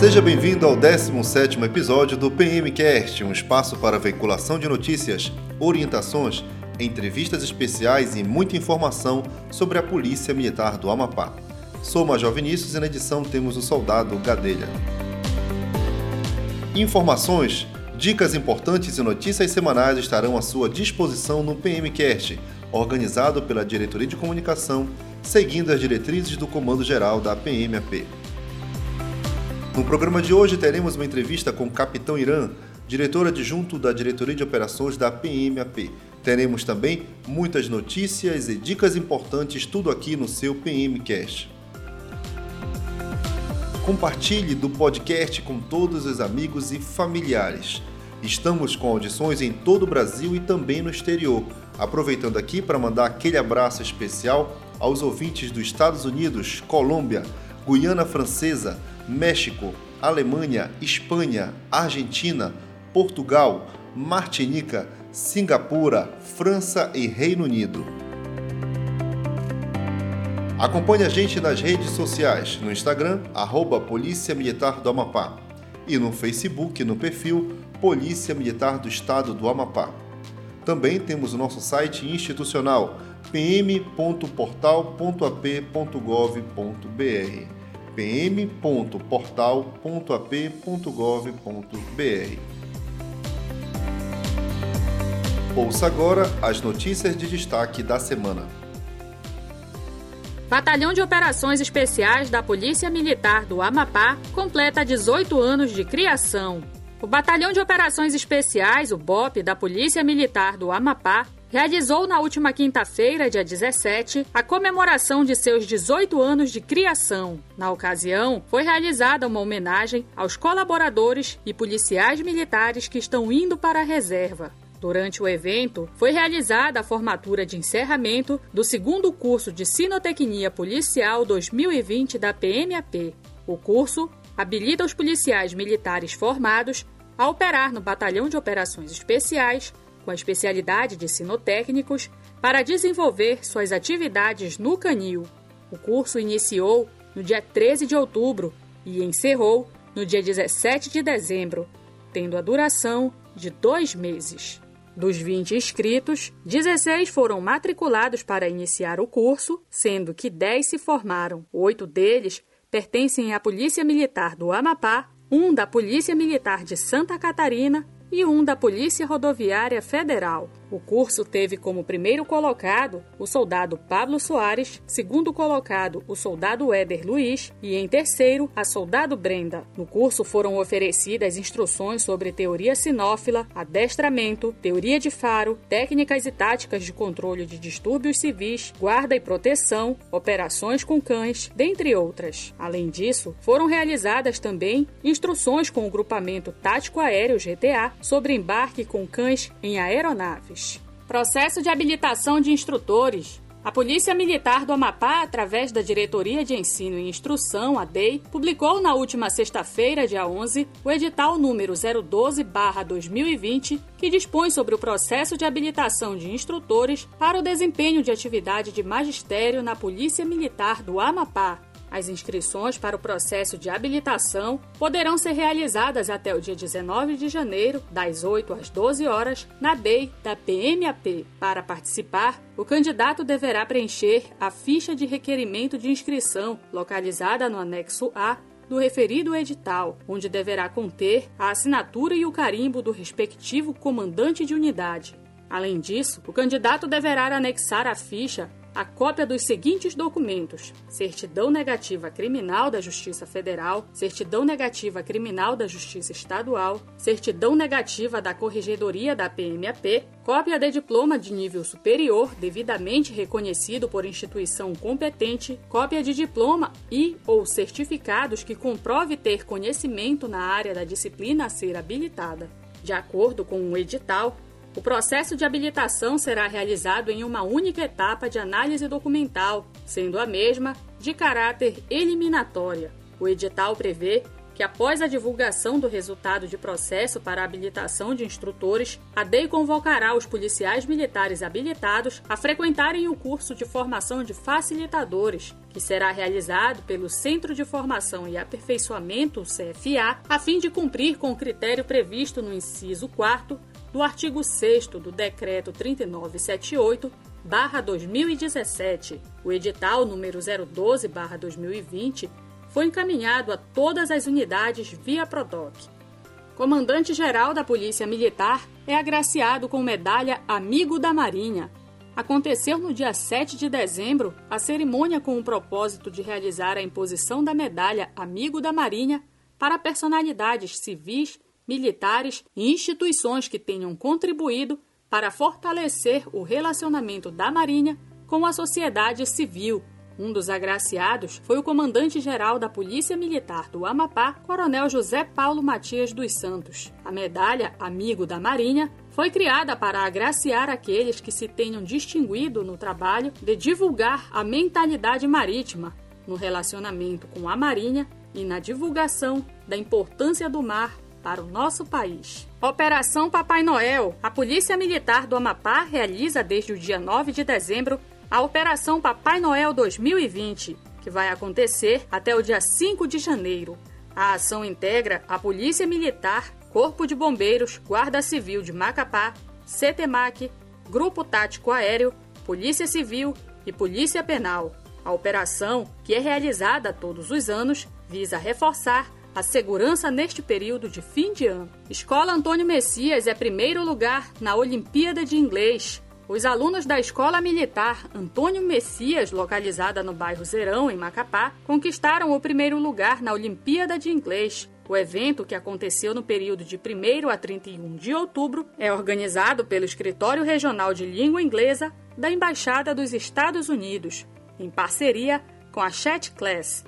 Seja bem-vindo ao 17º episódio do PMcast, um espaço para veiculação de notícias, orientações, entrevistas especiais e muita informação sobre a Polícia Militar do Amapá. Sou Major Vinícius e na edição temos o soldado Gadelha. Informações, dicas importantes e notícias semanais estarão à sua disposição no PMcast, organizado pela Diretoria de Comunicação, seguindo as diretrizes do Comando Geral da PMAP. No programa de hoje teremos uma entrevista com o Capitão Irã, diretor adjunto da Diretoria de Operações da PMAP. Teremos também muitas notícias e dicas importantes, tudo aqui no seu PMcast. Compartilhe do podcast com todos os amigos e familiares. Estamos com audições em todo o Brasil e também no exterior. Aproveitando aqui para mandar aquele abraço especial aos ouvintes dos Estados Unidos, Colômbia, Guiana Francesa, México, Alemanha, Espanha, Argentina, Portugal, Martinica, Singapura, França e Reino Unido. Acompanhe a gente nas redes sociais, no Instagram, arroba Polícia Militar do Amapá e no Facebook, no perfil Polícia Militar do Estado do Amapá. Também temos o nosso site institucional pm.portal.ap.gov.br pm.portal.ap.gov.br Ouça agora as notícias de destaque da semana. Batalhão de Operações Especiais da Polícia Militar do Amapá completa 18 anos de criação. O Batalhão de Operações Especiais, o BOP, da Polícia Militar do Amapá, realizou na última quinta-feira, dia 17, a comemoração de seus 18 anos de criação. Na ocasião, foi realizada uma homenagem aos colaboradores e policiais militares que estão indo para a reserva. Durante o evento, foi realizada a formatura de encerramento do segundo curso de Sinotecnia Policial 2020 da PMAP. O curso habilita os policiais militares formados a operar no Batalhão de Operações Especiais, com a especialidade de sinotécnicos, para desenvolver suas atividades no canil. O curso iniciou no dia 13 de outubro e encerrou no dia 17 de dezembro, tendo a duração de dois meses. Dos 20 inscritos, 16 foram matriculados para iniciar o curso, sendo que 10 se formaram. Oito deles pertencem à Polícia Militar do Amapá, um da Polícia Militar de Santa Catarina e um da Polícia Rodoviária Federal. O curso teve como primeiro colocado o soldado Pablo Soares, segundo colocado o soldado Éder Luiz e em terceiro a soldado Brenda. No curso foram oferecidas instruções sobre teoria sinófila, adestramento, teoria de faro, técnicas e táticas de controle de distúrbios civis, guarda e proteção, operações com cães, dentre outras. Além disso, foram realizadas também instruções com o grupamento tático aéreo GTA sobre embarque com cães em aeronaves. Processo de habilitação de instrutores. A Polícia Militar do Amapá, através da Diretoria de Ensino e Instrução, a DEI, publicou na última sexta-feira, dia 11, o edital número 012-2020, que dispõe sobre o processo de habilitação de instrutores para o desempenho de atividade de magistério na Polícia Militar do Amapá. As inscrições para o processo de habilitação poderão ser realizadas até o dia 19 de janeiro, das 8 às 12 horas, na DEI da PMAP. Para participar, o candidato deverá preencher a ficha de requerimento de inscrição, localizada no anexo A do referido edital, onde deverá conter a assinatura e o carimbo do respectivo comandante de unidade. Além disso, o candidato deverá anexar à ficha a cópia dos seguintes documentos: certidão negativa criminal da Justiça Federal, certidão negativa criminal da Justiça Estadual, certidão negativa da Corregedoria da PMAP, cópia de diploma de nível superior devidamente reconhecido por instituição competente, cópia de diploma e ou certificados que comprove ter conhecimento na área da disciplina a ser habilitada. De acordo com o edital, o processo de habilitação será realizado em uma única etapa de análise documental, sendo a mesma de caráter eliminatória. O edital prevê que, após a divulgação do resultado de processo para habilitação de instrutores, a DEI convocará os policiais militares habilitados a frequentarem o curso de formação de facilitadores, que será realizado pelo Centro de Formação e Aperfeiçoamento, CFA, a fim de cumprir com o critério previsto no inciso 4 do artigo 6 do Decreto 3978 2017. O edital número 012 2020 foi encaminhado a todas as unidades via Prodoc. Comandante-geral da Polícia Militar é agraciado com medalha Amigo da Marinha. Aconteceu no dia 7 de dezembro a cerimônia com o propósito de realizar a imposição da medalha Amigo da Marinha para personalidades civis, militares e instituições que tenham contribuído para fortalecer o relacionamento da Marinha com a sociedade civil. Um dos agraciados foi o comandante-geral da Polícia Militar do Amapá, Coronel José Paulo Matias dos Santos. A medalha Amigo da Marinha foi criada para agraciar aqueles que se tenham distinguido no trabalho de divulgar a mentalidade marítima no relacionamento com a Marinha e na divulgação da importância do mar para o nosso país. Operação Papai Noel. A Polícia Militar do Amapá realiza desde o dia 9 de dezembro a Operação Papai Noel 2020, que vai acontecer até o dia 5 de janeiro. A ação integra a Polícia Militar, Corpo de Bombeiros, Guarda Civil de Macapá, CETEMAC, Grupo Tático Aéreo, Polícia Civil e Polícia Penal. A operação, que é realizada todos os anos, visa reforçar a segurança neste período de fim de ano. Escola Antônio Messias é primeiro lugar na Olimpíada de Inglês. Os alunos da Escola Militar Antônio Messias, localizada no bairro Zerão, em Macapá, conquistaram o primeiro lugar na Olimpíada de Inglês. O evento, que aconteceu no período de 1 a 31 de outubro, é organizado pelo Escritório Regional de Língua Inglesa da Embaixada dos Estados Unidos, em parceria com a Chat Class,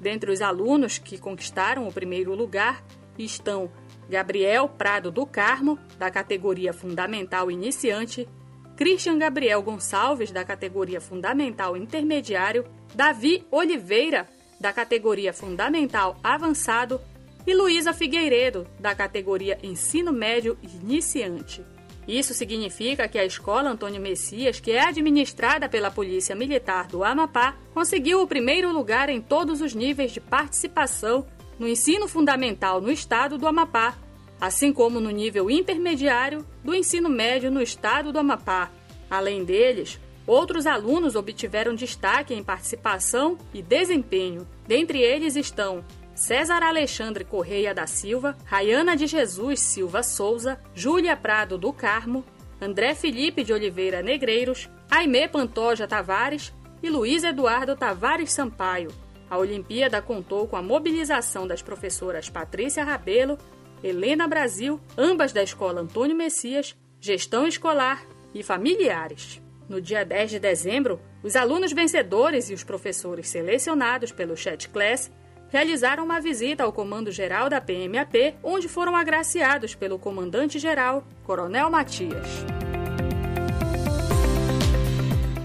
Dentre os alunos que conquistaram o primeiro lugar estão Gabriel Prado do Carmo, da categoria Fundamental Iniciante, Christian Gabriel Gonçalves, da categoria Fundamental Intermediário, Davi Oliveira, da categoria Fundamental Avançado e Luísa Figueiredo, da categoria Ensino Médio Iniciante. Isso significa que a Escola Antônio Messias, que é administrada pela Polícia Militar do Amapá, conseguiu o primeiro lugar em todos os níveis de participação no ensino fundamental no estado do Amapá, assim como no nível intermediário do ensino médio no estado do Amapá. Além deles, outros alunos obtiveram destaque em participação e desempenho. Dentre eles estão César Alexandre Correia da Silva, Rayana de Jesus Silva Souza, Júlia Prado do Carmo, André Felipe de Oliveira Negreiros, Aimé Pantoja Tavares e Luiz Eduardo Tavares Sampaio. A Olimpíada contou com a mobilização das professoras Patrícia Rabelo, Helena Brasil, ambas da Escola Antônio Messias, Gestão Escolar e Familiares. No dia 10 de dezembro, os alunos vencedores e os professores selecionados pelo Chat Class realizaram uma visita ao Comando-Geral da PMAP, onde foram agraciados pelo Comandante-Geral, Coronel Matias.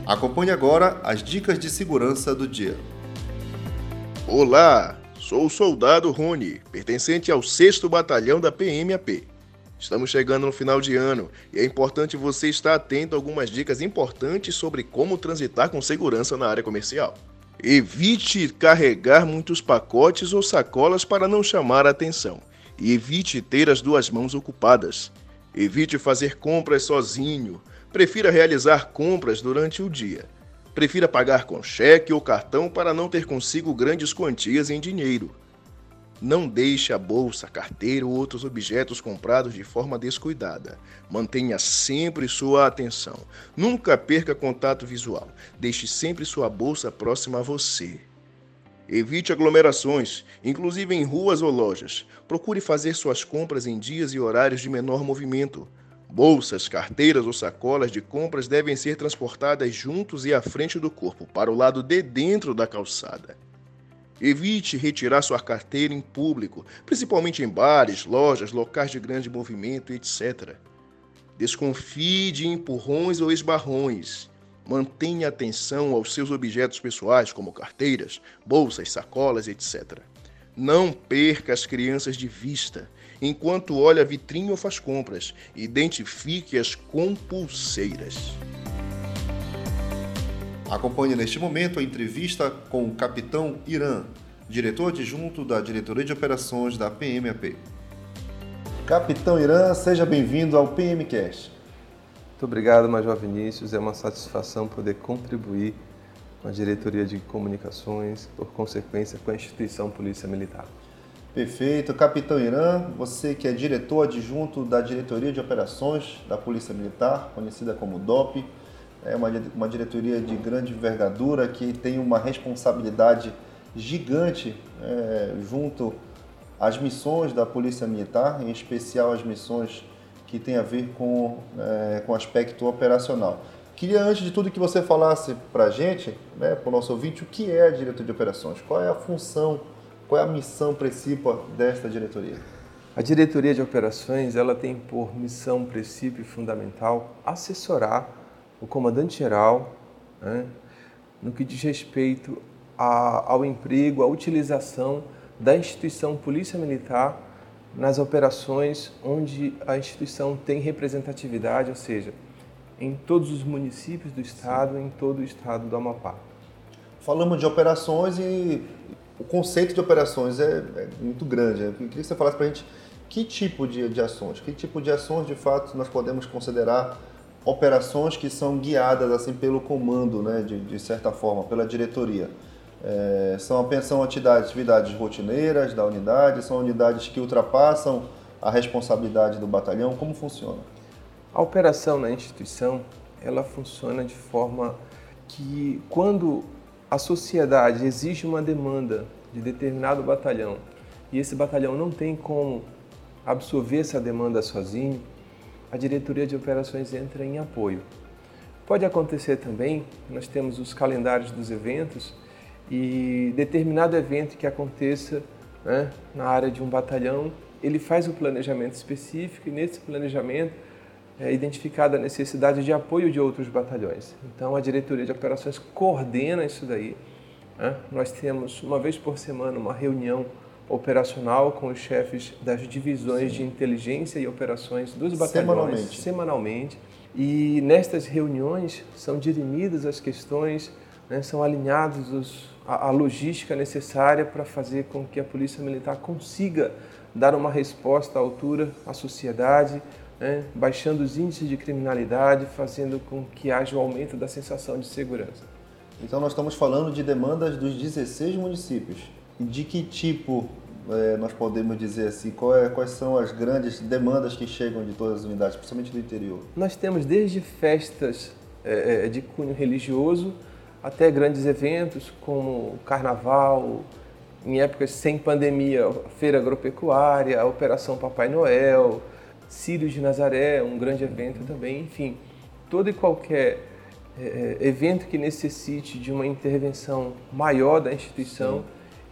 Acompanhe agora as dicas de segurança do dia. Olá, sou o soldado Rony, pertencente ao 6 Batalhão da PMAP. Estamos chegando no final de ano e é importante você estar atento a algumas dicas importantes sobre como transitar com segurança na área comercial. Evite carregar muitos pacotes ou sacolas para não chamar a atenção. E evite ter as duas mãos ocupadas. Evite fazer compras sozinho. Prefira realizar compras durante o dia. Prefira pagar com cheque ou cartão para não ter consigo grandes quantias em dinheiro. Não deixe a bolsa, carteira ou outros objetos comprados de forma descuidada. Mantenha sempre sua atenção. Nunca perca contato visual. Deixe sempre sua bolsa próxima a você. Evite aglomerações, inclusive em ruas ou lojas. Procure fazer suas compras em dias e horários de menor movimento. Bolsas, carteiras ou sacolas de compras devem ser transportadas juntos e à frente do corpo, para o lado de dentro da calçada. Evite retirar sua carteira em público, principalmente em bares, lojas, locais de grande movimento, etc. Desconfie de empurrões ou esbarrões. Mantenha atenção aos seus objetos pessoais, como carteiras, bolsas, sacolas, etc. Não perca as crianças de vista enquanto olha a vitrine ou faz compras. Identifique-as com pulseiras. Acompanhe neste momento a entrevista com o capitão Irã, diretor adjunto da Diretoria de Operações da PMAP. Capitão Irã, seja bem-vindo ao PMCast. Muito obrigado, Major Vinícius. É uma satisfação poder contribuir com a Diretoria de Comunicações, por consequência, com a instituição Polícia Militar. Perfeito. Capitão Irã, você que é diretor adjunto da Diretoria de Operações da Polícia Militar, conhecida como DOP, é uma, uma diretoria de grande envergadura que tem uma responsabilidade gigante é, junto às missões da Polícia Militar, em especial as missões que têm a ver com, é, com aspecto operacional. Queria, antes de tudo, que você falasse para a gente, né, para o nosso ouvinte, o que é a diretoria de operações, qual é a função, qual é a missão principal desta diretoria? A diretoria de operações ela tem por missão, princípio fundamental assessorar o comandante-geral né, no que diz respeito a, ao emprego, à utilização da instituição Polícia Militar nas operações onde a instituição tem representatividade, ou seja, em todos os municípios do estado, Sim. em todo o estado do Amapá. Falamos de operações e o conceito de operações é, é muito grande. Eu queria que você falasse para a gente que tipo de, de ações, que tipo de ações de fato nós podemos considerar operações que são guiadas assim pelo comando, né, de, de certa forma, pela diretoria. É, são, são atividades, atividades rotineiras da unidade, são unidades que ultrapassam a responsabilidade do batalhão, como funciona? A operação na instituição, ela funciona de forma que quando a sociedade exige uma demanda de determinado batalhão e esse batalhão não tem como absorver essa demanda sozinho, a diretoria de operações entra em apoio. Pode acontecer também, nós temos os calendários dos eventos e determinado evento que aconteça né, na área de um batalhão, ele faz um planejamento específico e nesse planejamento é identificada a necessidade de apoio de outros batalhões. Então, a diretoria de operações coordena isso daí. Né? Nós temos, uma vez por semana, uma reunião operacional com os chefes das divisões Sim. de inteligência e operações dos batalhões semanalmente. semanalmente. E nestas reuniões são dirimidas as questões, né, são alinhados os, a, a logística necessária para fazer com que a Polícia Militar consiga dar uma resposta à altura à sociedade, né, baixando os índices de criminalidade, fazendo com que haja o um aumento da sensação de segurança. Então, nós estamos falando de demandas dos 16 municípios. De que tipo é, nós podemos dizer assim? É, quais são as grandes demandas que chegam de todas as unidades, principalmente do interior? Nós temos desde festas é, é de cunho religioso até grandes eventos como carnaval, em épocas sem pandemia, feira agropecuária, Operação Papai Noel, Sírios de Nazaré, um grande evento também, enfim, todo e qualquer é, é, evento que necessite de uma intervenção maior da instituição, Sim.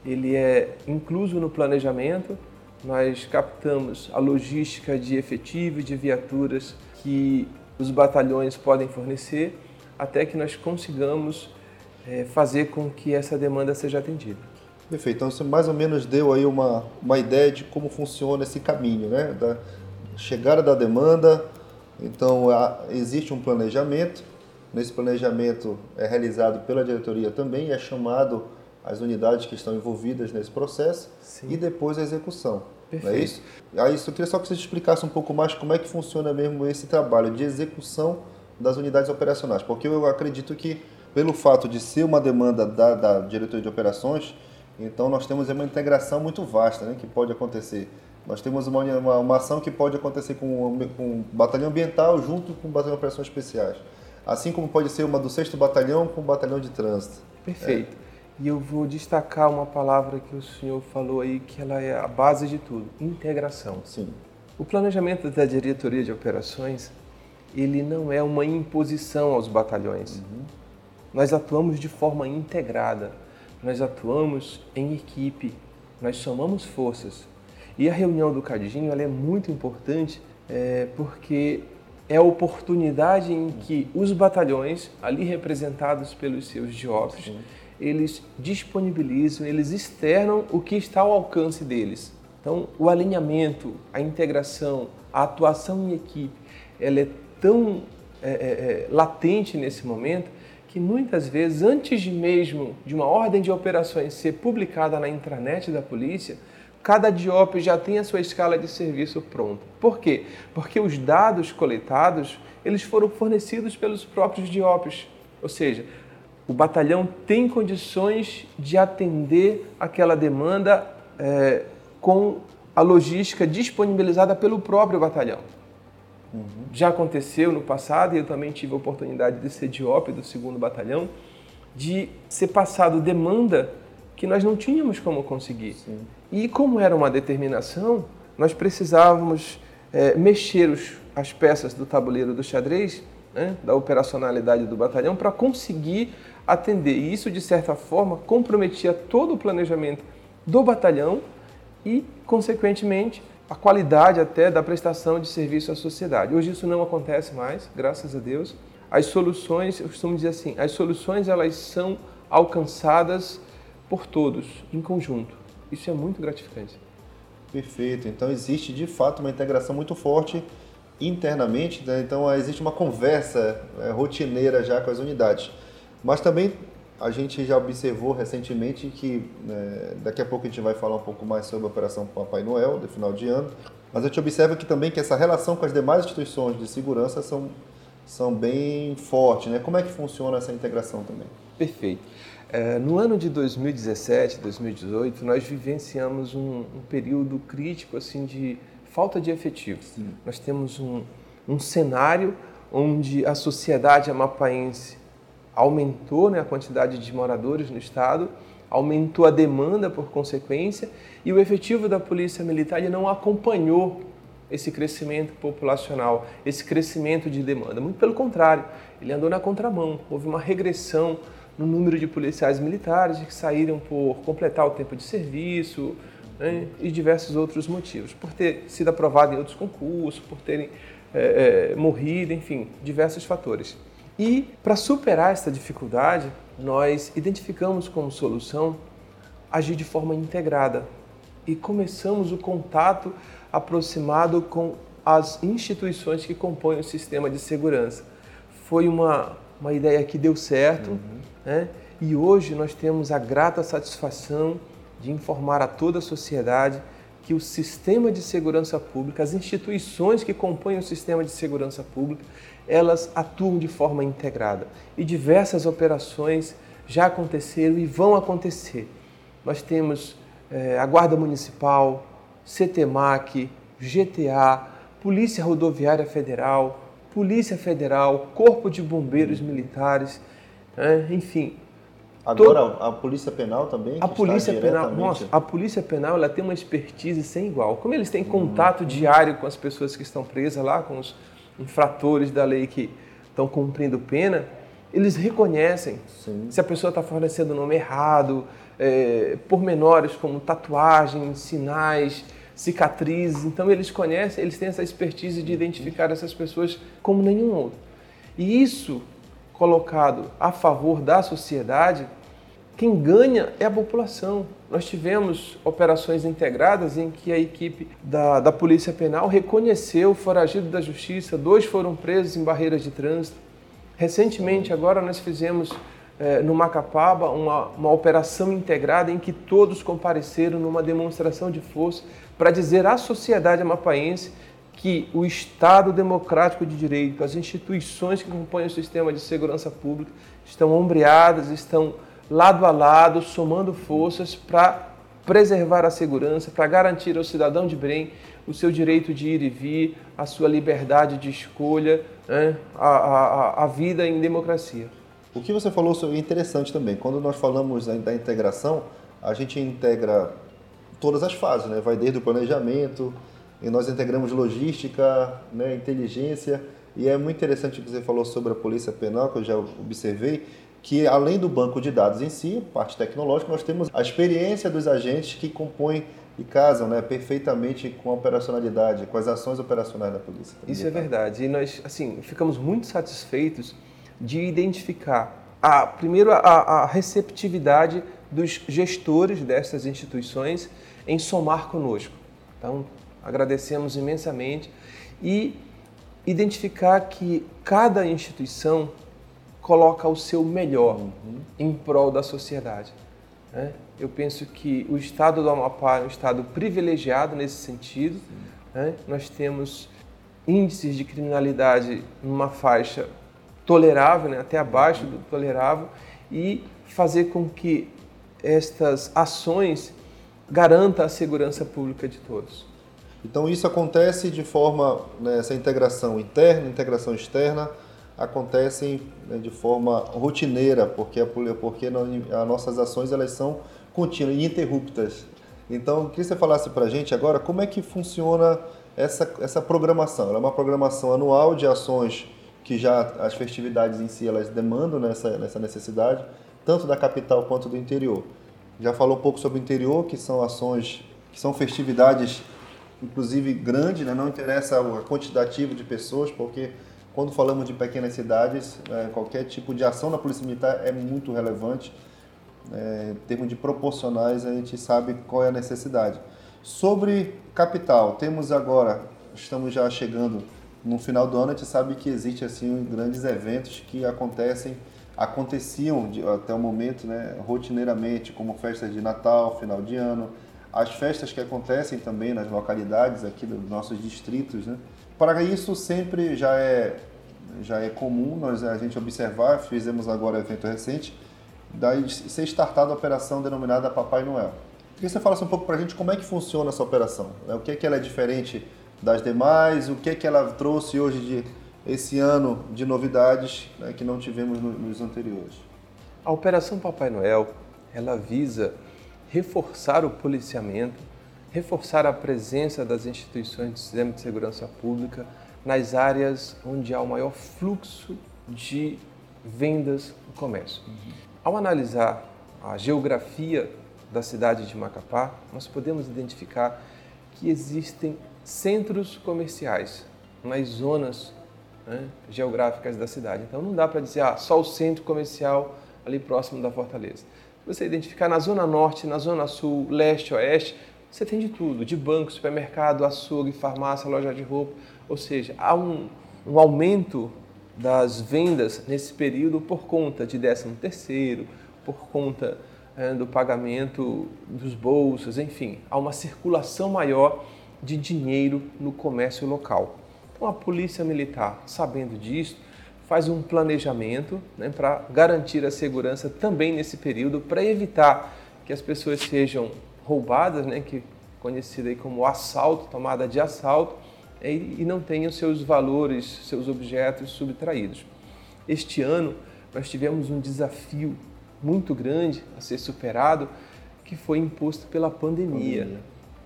Ele é incluso no planejamento. Nós captamos a logística de efetivo de viaturas que os batalhões podem fornecer, até que nós consigamos é, fazer com que essa demanda seja atendida. Perfeito. Então você mais ou menos deu aí uma, uma ideia de como funciona esse caminho, né? Da, chegada da demanda, então existe um planejamento. Nesse planejamento é realizado pela diretoria também, é chamado as unidades que estão envolvidas nesse processo Sim. e depois a execução. Perfeito. Não é isso? Aí, eu queria só que você explicasse um pouco mais como é que funciona mesmo esse trabalho de execução das unidades operacionais, porque eu acredito que pelo fato de ser uma demanda da, da diretoria de operações, então nós temos uma integração muito vasta, né, que pode acontecer nós temos uma, uma, uma ação que pode acontecer com, com o batalhão ambiental junto com o batalhão de operações especiais. Assim como pode ser uma do 6 batalhão com o batalhão de trânsito. Perfeito. É. E eu vou destacar uma palavra que o senhor falou aí, que ela é a base de tudo, integração. Sim. O planejamento da diretoria de operações, ele não é uma imposição aos batalhões. Uhum. Nós atuamos de forma integrada. Nós atuamos em equipe. Nós somamos forças. E a reunião do Cadinho ela é muito importante é, porque é a oportunidade em que os batalhões, ali representados pelos seus jovens, eles disponibilizam, eles externam o que está ao alcance deles. Então, o alinhamento, a integração, a atuação em equipe, ela é tão é, é, é, latente nesse momento que muitas vezes, antes mesmo de uma ordem de operações ser publicada na intranet da polícia, cada DIOP já tem a sua escala de serviço pronta. Por quê? Porque os dados coletados eles foram fornecidos pelos próprios DIOPs, ou seja, o batalhão tem condições de atender aquela demanda é, com a logística disponibilizada pelo próprio batalhão. Uhum. Já aconteceu no passado, e eu também tive a oportunidade de ser DIOP do segundo batalhão, de ser passado demanda que nós não tínhamos como conseguir. Sim. E como era uma determinação, nós precisávamos é, mexer os, as peças do tabuleiro do xadrez, né, da operacionalidade do batalhão, para conseguir atender. E isso, de certa forma, comprometia todo o planejamento do batalhão e, consequentemente, a qualidade até da prestação de serviço à sociedade. Hoje isso não acontece mais, graças a Deus. As soluções, eu costumo dizer assim, as soluções elas são alcançadas por todos, em conjunto. Isso é muito gratificante. Perfeito. Então existe de fato uma integração muito forte internamente, né? então existe uma conversa é, rotineira já com as unidades. Mas também a gente já observou recentemente que né, daqui a pouco a gente vai falar um pouco mais sobre a Operação Papai Noel, de final de ano, mas a gente observa que também que essa relação com as demais instituições de segurança são, são bem fortes. Né? Como é que funciona essa integração também? Perfeito. É, no ano de 2017, 2018, nós vivenciamos um, um período crítico assim de falta de efetivo. Sim. Nós temos um, um cenário onde a sociedade amapaense aumentou né, a quantidade de moradores no estado, aumentou a demanda por consequência e o efetivo da polícia militar não acompanhou esse crescimento populacional, esse crescimento de demanda. Muito pelo contrário, ele andou na contramão. Houve uma regressão no número de policiais militares que saíram por completar o tempo de serviço né, e diversos outros motivos, por ter sido aprovado em outros concursos, por terem é, é, morrido, enfim, diversos fatores. E para superar essa dificuldade, nós identificamos como solução agir de forma integrada e começamos o contato aproximado com as instituições que compõem o sistema de segurança. Foi uma, uma ideia que deu certo uhum. né? e hoje nós temos a grata satisfação de informar a toda a sociedade que o sistema de segurança pública, as instituições que compõem o sistema de segurança pública, elas atuam de forma integrada e diversas operações já aconteceram e vão acontecer. Nós temos é, a Guarda Municipal, CTMAC, GTA, Polícia Rodoviária Federal, Polícia Federal, Corpo de Bombeiros Militares, é, enfim. Agora a Polícia Penal também? A Polícia Penal, nossa, a Polícia Penal ela tem uma expertise sem igual. Como eles têm contato hum. diário com as pessoas que estão presas lá, com os infratores da lei que estão cumprindo pena, eles reconhecem Sim. se a pessoa está fornecendo o nome errado, é, pormenores como tatuagem, sinais, cicatrizes. Então eles conhecem, eles têm essa expertise de identificar essas pessoas como nenhum outro. E isso colocado a favor da sociedade, quem ganha é a população. Nós tivemos operações integradas em que a equipe da, da Polícia Penal reconheceu o foragido da Justiça, dois foram presos em barreiras de trânsito. Recentemente, agora, nós fizemos é, no Macapaba uma, uma operação integrada em que todos compareceram numa demonstração de força para dizer à sociedade amapaense que o Estado democrático de direito, as instituições que compõem o sistema de segurança pública estão ombreadas, estão lado a lado, somando forças para preservar a segurança, para garantir ao cidadão de bem o seu direito de ir e vir, a sua liberdade de escolha, né? a, a, a vida em democracia. O que você falou é interessante também. Quando nós falamos da integração, a gente integra todas as fases, né? Vai desde o planejamento, e nós integramos logística, né, inteligência, e é muito interessante o que você falou sobre a polícia penal, que eu já observei, que além do banco de dados em si, parte tecnológica, nós temos a experiência dos agentes que compõem e casam né, perfeitamente com a operacionalidade, com as ações operacionais da polícia. Isso é verdade. E nós, assim, ficamos muito satisfeitos de identificar a, primeiro, a, a receptividade dos gestores dessas instituições em somar conosco. Então, agradecemos imensamente e identificar que cada instituição coloca o seu melhor uhum. em prol da sociedade. Né? Eu penso que o estado do Amapá é um estado privilegiado nesse sentido. Né? Nós temos índices de criminalidade numa faixa tolerável, né? até abaixo do tolerável, e fazer com que estas ações garantam a segurança pública de todos. Então isso acontece de forma, né, essa integração interna, integração externa, acontecem né, de forma rotineira, porque, porque as nossas ações elas são contínuas e interruptas. Então, queria que você falasse para a gente agora como é que funciona essa, essa programação. Ela é uma programação anual de ações que já as festividades em si elas demandam nessa, nessa necessidade, tanto da capital quanto do interior. Já falou um pouco sobre o interior, que são ações, que são festividades, inclusive grandes, né? não interessa o quantitativo de pessoas, porque quando falamos de pequenas cidades, é, qualquer tipo de ação na Polícia Militar é muito relevante. É, em termos de proporcionais, a gente sabe qual é a necessidade. Sobre capital, temos agora, estamos já chegando no final do ano, a gente sabe que existe assim grandes eventos que acontecem, aconteciam de, até o momento, né, rotineiramente, como festas de Natal, final de ano, as festas que acontecem também nas localidades aqui dos nossos distritos, né? Para isso sempre já é já é comum nós a gente observar, fizemos agora um evento recente, daí ser startada a operação denominada Papai Noel. Queria que você falasse um pouco para a gente como é que funciona essa operação, né? o que é que ela é diferente das demais, o que é que ela trouxe hoje de esse ano de novidades né, que não tivemos nos anteriores. A operação Papai Noel ela visa reforçar o policiamento, reforçar a presença das instituições do sistema de segurança pública nas áreas onde há o maior fluxo de vendas no comércio. Uhum. Ao analisar a geografia da cidade de Macapá, nós podemos identificar que existem centros comerciais nas zonas né, geográficas da cidade. Então não dá para dizer ah, só o centro comercial ali próximo da Fortaleza. Você identificar na zona norte, na zona sul, leste, oeste, você tem de tudo, de banco, supermercado, açougue, farmácia, loja de roupa. Ou seja, há um, um aumento das vendas nesse período por conta de 13 terceiro, por conta é, do pagamento dos bolsos, enfim, há uma circulação maior de dinheiro no comércio local. Então a polícia militar, sabendo disso, faz um planejamento né, para garantir a segurança também nesse período, para evitar que as pessoas sejam roubadas, né, que conhecida aí como assalto, tomada de assalto, e não tenham seus valores, seus objetos subtraídos. Este ano nós tivemos um desafio muito grande a ser superado, que foi imposto pela pandemia.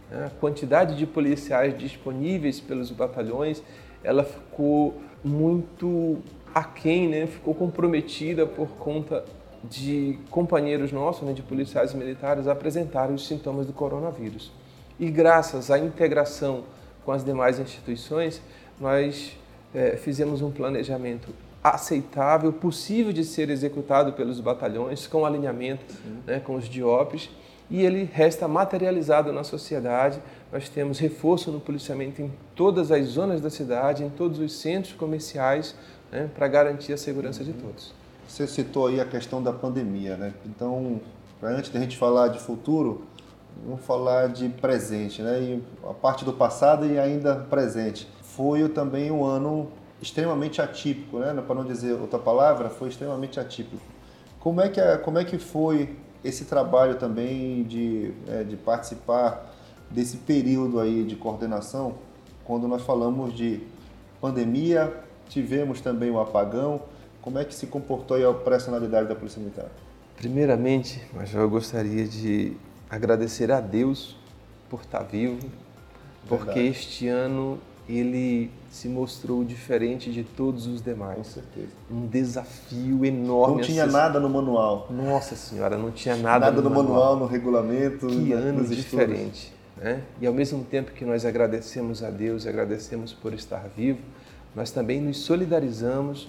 pandemia. A quantidade de policiais disponíveis pelos batalhões, ela ficou muito aquém, né? ficou comprometida por conta de companheiros nossos, né, de policiais militares, apresentarem os sintomas do coronavírus. E graças à integração com as demais instituições, nós é, fizemos um planejamento aceitável, possível de ser executado pelos batalhões, com alinhamento né, com os DIOPs, e ele resta materializado na sociedade. Nós temos reforço no policiamento em todas as zonas da cidade, em todos os centros comerciais, né, para garantir a segurança de todos. Você citou aí a questão da pandemia, né? Então, antes da gente falar de futuro, vamos falar de presente, né? E a parte do passado e ainda presente. Foi também um ano extremamente atípico, né? Para não dizer outra palavra, foi extremamente atípico. Como é que, como é que foi esse trabalho também de, é, de participar desse período aí de coordenação, quando nós falamos de pandemia, tivemos também o apagão, como é que se comportou a operacionalidade da Polícia Militar? Primeiramente, eu gostaria de agradecer a Deus por estar vivo, porque Verdade. este ano ele se mostrou diferente de todos os demais. Com certeza. Um desafio enorme. Não tinha nada no manual. Nossa Senhora, não tinha nada, nada no, no manual. manual, no regulamento. Que ano diferente. Né? E ao mesmo tempo que nós agradecemos a Deus e agradecemos por estar vivo, nós também nos solidarizamos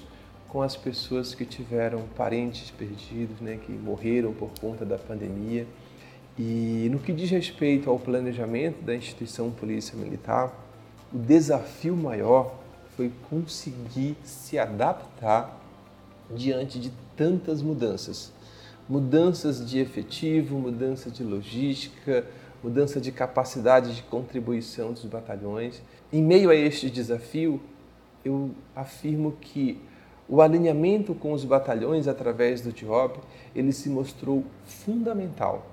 com as pessoas que tiveram parentes perdidos, né, que morreram por conta da pandemia. E no que diz respeito ao planejamento da instituição Polícia Militar, o desafio maior foi conseguir se adaptar diante de tantas mudanças. Mudanças de efetivo, mudança de logística, mudança de capacidade de contribuição dos batalhões. Em meio a este desafio, eu afirmo que o alinhamento com os batalhões através do DIOB, ele se mostrou fundamental,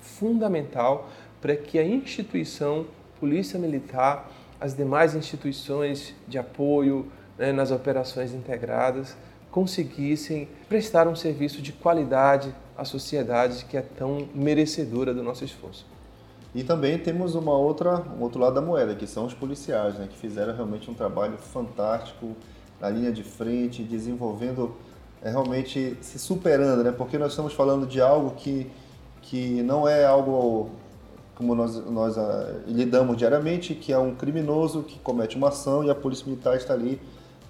fundamental para que a instituição Polícia Militar, as demais instituições de apoio né, nas operações integradas, conseguissem prestar um serviço de qualidade à sociedade que é tão merecedora do nosso esforço. E também temos uma outra, um outro lado da moeda, que são os policiais, né, que fizeram realmente um trabalho fantástico na linha de frente, desenvolvendo, é, realmente se superando, né? Porque nós estamos falando de algo que, que não é algo como nós, nós ah, lidamos diariamente, que é um criminoso que comete uma ação e a polícia militar está ali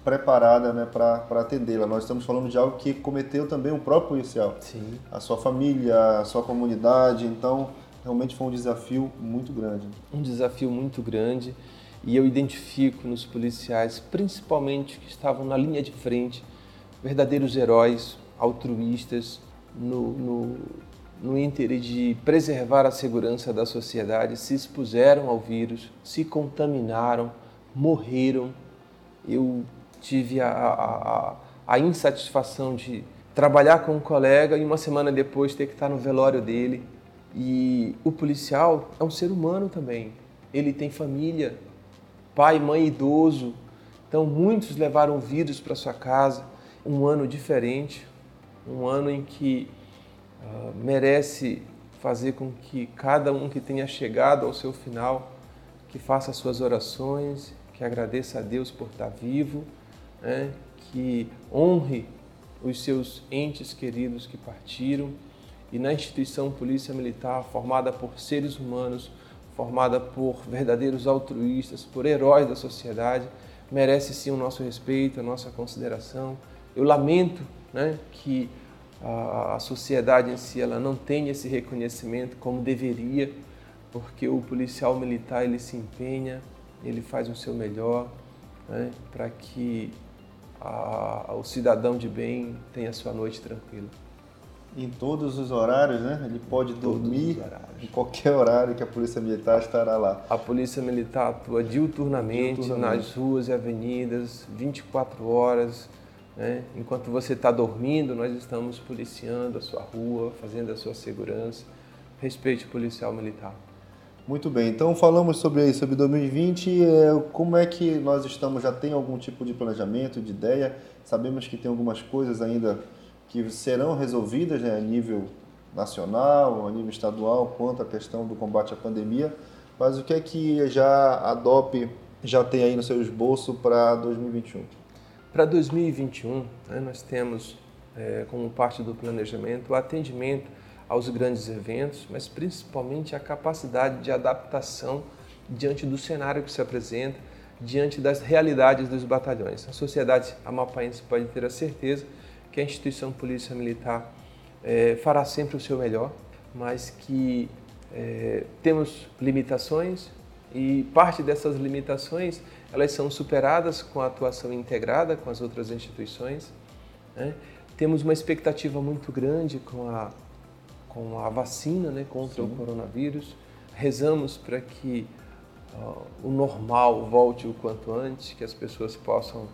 preparada né, para atendê-la. Nós estamos falando de algo que cometeu também o próprio policial, Sim. a sua família, a sua comunidade. Então, realmente foi um desafio muito grande. Um desafio muito grande e eu identifico nos policiais, principalmente que estavam na linha de frente, verdadeiros heróis, altruístas, no, no, no interesse de preservar a segurança da sociedade, se expuseram ao vírus, se contaminaram, morreram. Eu tive a, a, a insatisfação de trabalhar com um colega e uma semana depois ter que estar no velório dele. E o policial é um ser humano também. Ele tem família, pai, mãe idoso. Então muitos levaram vírus para sua casa. Um ano diferente, um ano em que uh, merece fazer com que cada um que tenha chegado ao seu final, que faça suas orações, que agradeça a Deus por estar vivo, né? que honre os seus entes queridos que partiram e na instituição Polícia Militar, formada por seres humanos formada por verdadeiros altruístas, por heróis da sociedade, merece sim o nosso respeito, a nossa consideração. Eu lamento né, que a, sociedade em si ela não tenha esse reconhecimento como deveria, porque o policial militar ele se empenha, ele faz o seu melhor né, para que a, o cidadão de bem tenha sua noite tranquila em todos os horários, né? Ele pode dormir em qualquer horário que a Polícia Militar estará lá. A Polícia Militar atua diuturnamente, diuturnamente. nas ruas e avenidas, 24 horas. Né? Enquanto você está dormindo, nós estamos policiando a sua rua, fazendo a sua segurança. Respeite o policial militar. Muito bem, então falamos sobre isso, sobre 2020. É, como é que nós estamos? Já tem algum tipo de planejamento, de ideia? Sabemos que tem algumas coisas ainda que serão resolvidas né, a nível nacional, a nível estadual, quanto à questão do combate à pandemia, mas o que é que já a DOP já tem aí no seu esboço para 2021? Para 2021, né, nós temos é, como parte do planejamento o atendimento aos grandes eventos, mas principalmente a capacidade de adaptação diante do cenário que se apresenta, diante das realidades dos batalhões. A sociedade amapaense pode ter a certeza que a instituição Polícia Militar é, fará sempre o seu melhor, mas que é, temos limitações e parte dessas limitações elas são superadas com a atuação integrada com as outras instituições. Né? Temos uma expectativa muito grande com a, com a vacina né, contra Sim. o coronavírus. Rezamos para que uh, o normal volte o quanto antes, que as pessoas possam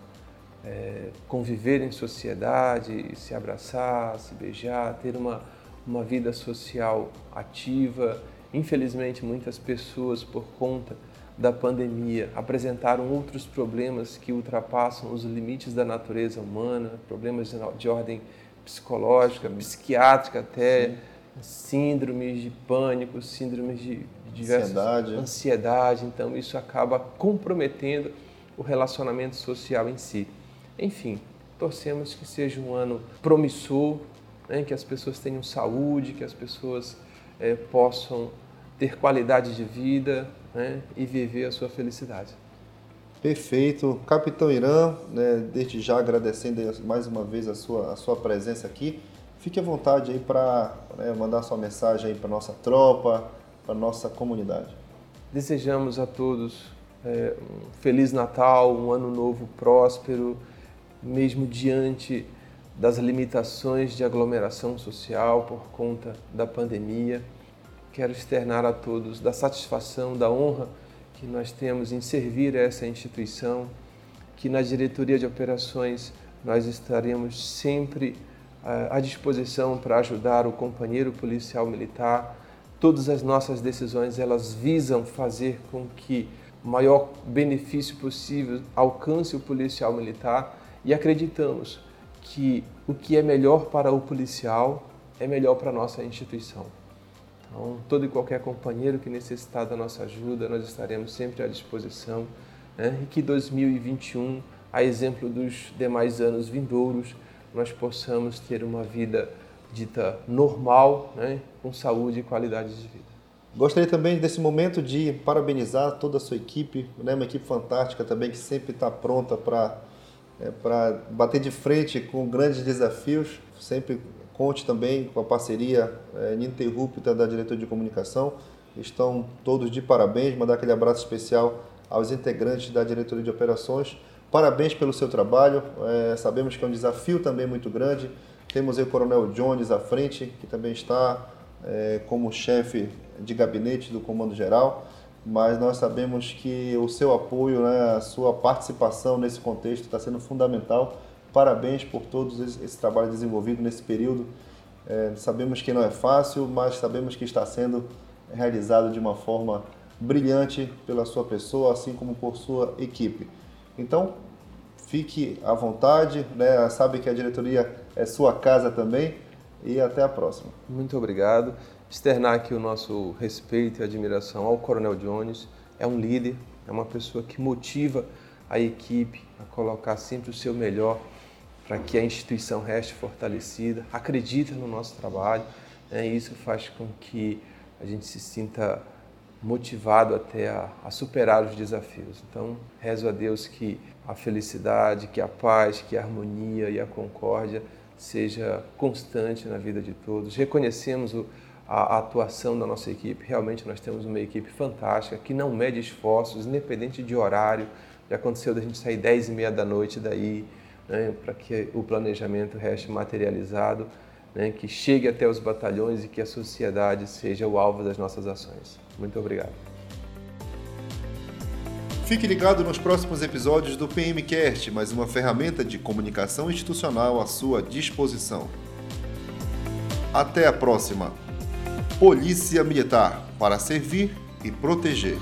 é, conviver em sociedade, se abraçar, se beijar, ter uma, uma vida social ativa. Infelizmente, muitas pessoas, por conta da pandemia, apresentaram outros problemas que ultrapassam os limites da natureza humana, problemas de, de ordem psicológica, psiquiátrica até, Sim. síndromes de pânico, síndromes de, de diversas ansiedade. ansiedade. Então, isso acaba comprometendo o relacionamento social em si. Enfim, torcemos que seja um ano promissor, né, que as pessoas tenham saúde, que as pessoas é, possam ter qualidade de vida né, e viver a sua felicidade. Perfeito. Capitão Irã, né, desde já agradecendo mais uma vez a sua, a sua presença aqui. Fique à vontade aí para né, mandar sua mensagem para nossa tropa, para nossa comunidade. Desejamos a todos é, um feliz Natal, um ano novo próspero, mesmo diante das limitações de aglomeração social por conta da pandemia. Quero externar a todos da satisfação, da honra que nós temos em servir essa instituição, que na diretoria de operações nós estaremos sempre uh, à disposição para ajudar o companheiro policial militar. Todas as nossas decisões elas visam fazer com que o maior benefício possível alcance o policial militar e acreditamos que o que é melhor para o policial é melhor para a nossa instituição. Então, todo e qualquer companheiro que necessitar da nossa ajuda, nós estaremos sempre à disposição. Né? E que 2021, a exemplo dos demais anos vindouros, nós possamos ter uma vida dita normal, né? com saúde e qualidade de vida. Gostaria também desse momento de parabenizar toda a sua equipe, né? uma equipe fantástica também que sempre está pronta para é, para bater de frente com grandes desafios, sempre Conte também com a parceria é, ininterrupta da diretoria de comunicação. Estão todos de parabéns. Mandar aquele abraço especial aos integrantes da diretoria de operações. Parabéns pelo seu trabalho. É, sabemos que é um desafio também muito grande. Temos aí o Coronel Jones à frente, que também está é, como chefe de gabinete do Comando Geral. Mas nós sabemos que o seu apoio, né, a sua participação nesse contexto está sendo fundamental Parabéns por todo esse trabalho desenvolvido nesse período. É, sabemos que não é fácil, mas sabemos que está sendo realizado de uma forma brilhante pela sua pessoa, assim como por sua equipe. Então, fique à vontade, né? sabe que a diretoria é sua casa também e até a próxima. Muito obrigado. Externar aqui o nosso respeito e admiração ao Coronel Jones. É um líder, é uma pessoa que motiva a equipe a colocar sempre o seu melhor para que a instituição reste fortalecida, acredita no nosso trabalho, né? e isso faz com que a gente se sinta motivado até a, a, superar os desafios. Então, rezo a Deus que a felicidade, que a paz, que a harmonia e a concórdia seja constante na vida de todos. Reconhecemos o, a, atuação da nossa equipe. Realmente nós temos uma equipe fantástica que não mede esforços, independente de horário. Já aconteceu da gente sair 10 e meia da noite daí, né, para que o planejamento reste materializado, né, que chegue até os batalhões e que a sociedade seja o alvo das nossas ações. Muito obrigado. Fique ligado nos próximos episódios do PMcast, mais uma ferramenta de comunicação institucional à sua disposição. Até a próxima. Polícia Militar para servir e proteger.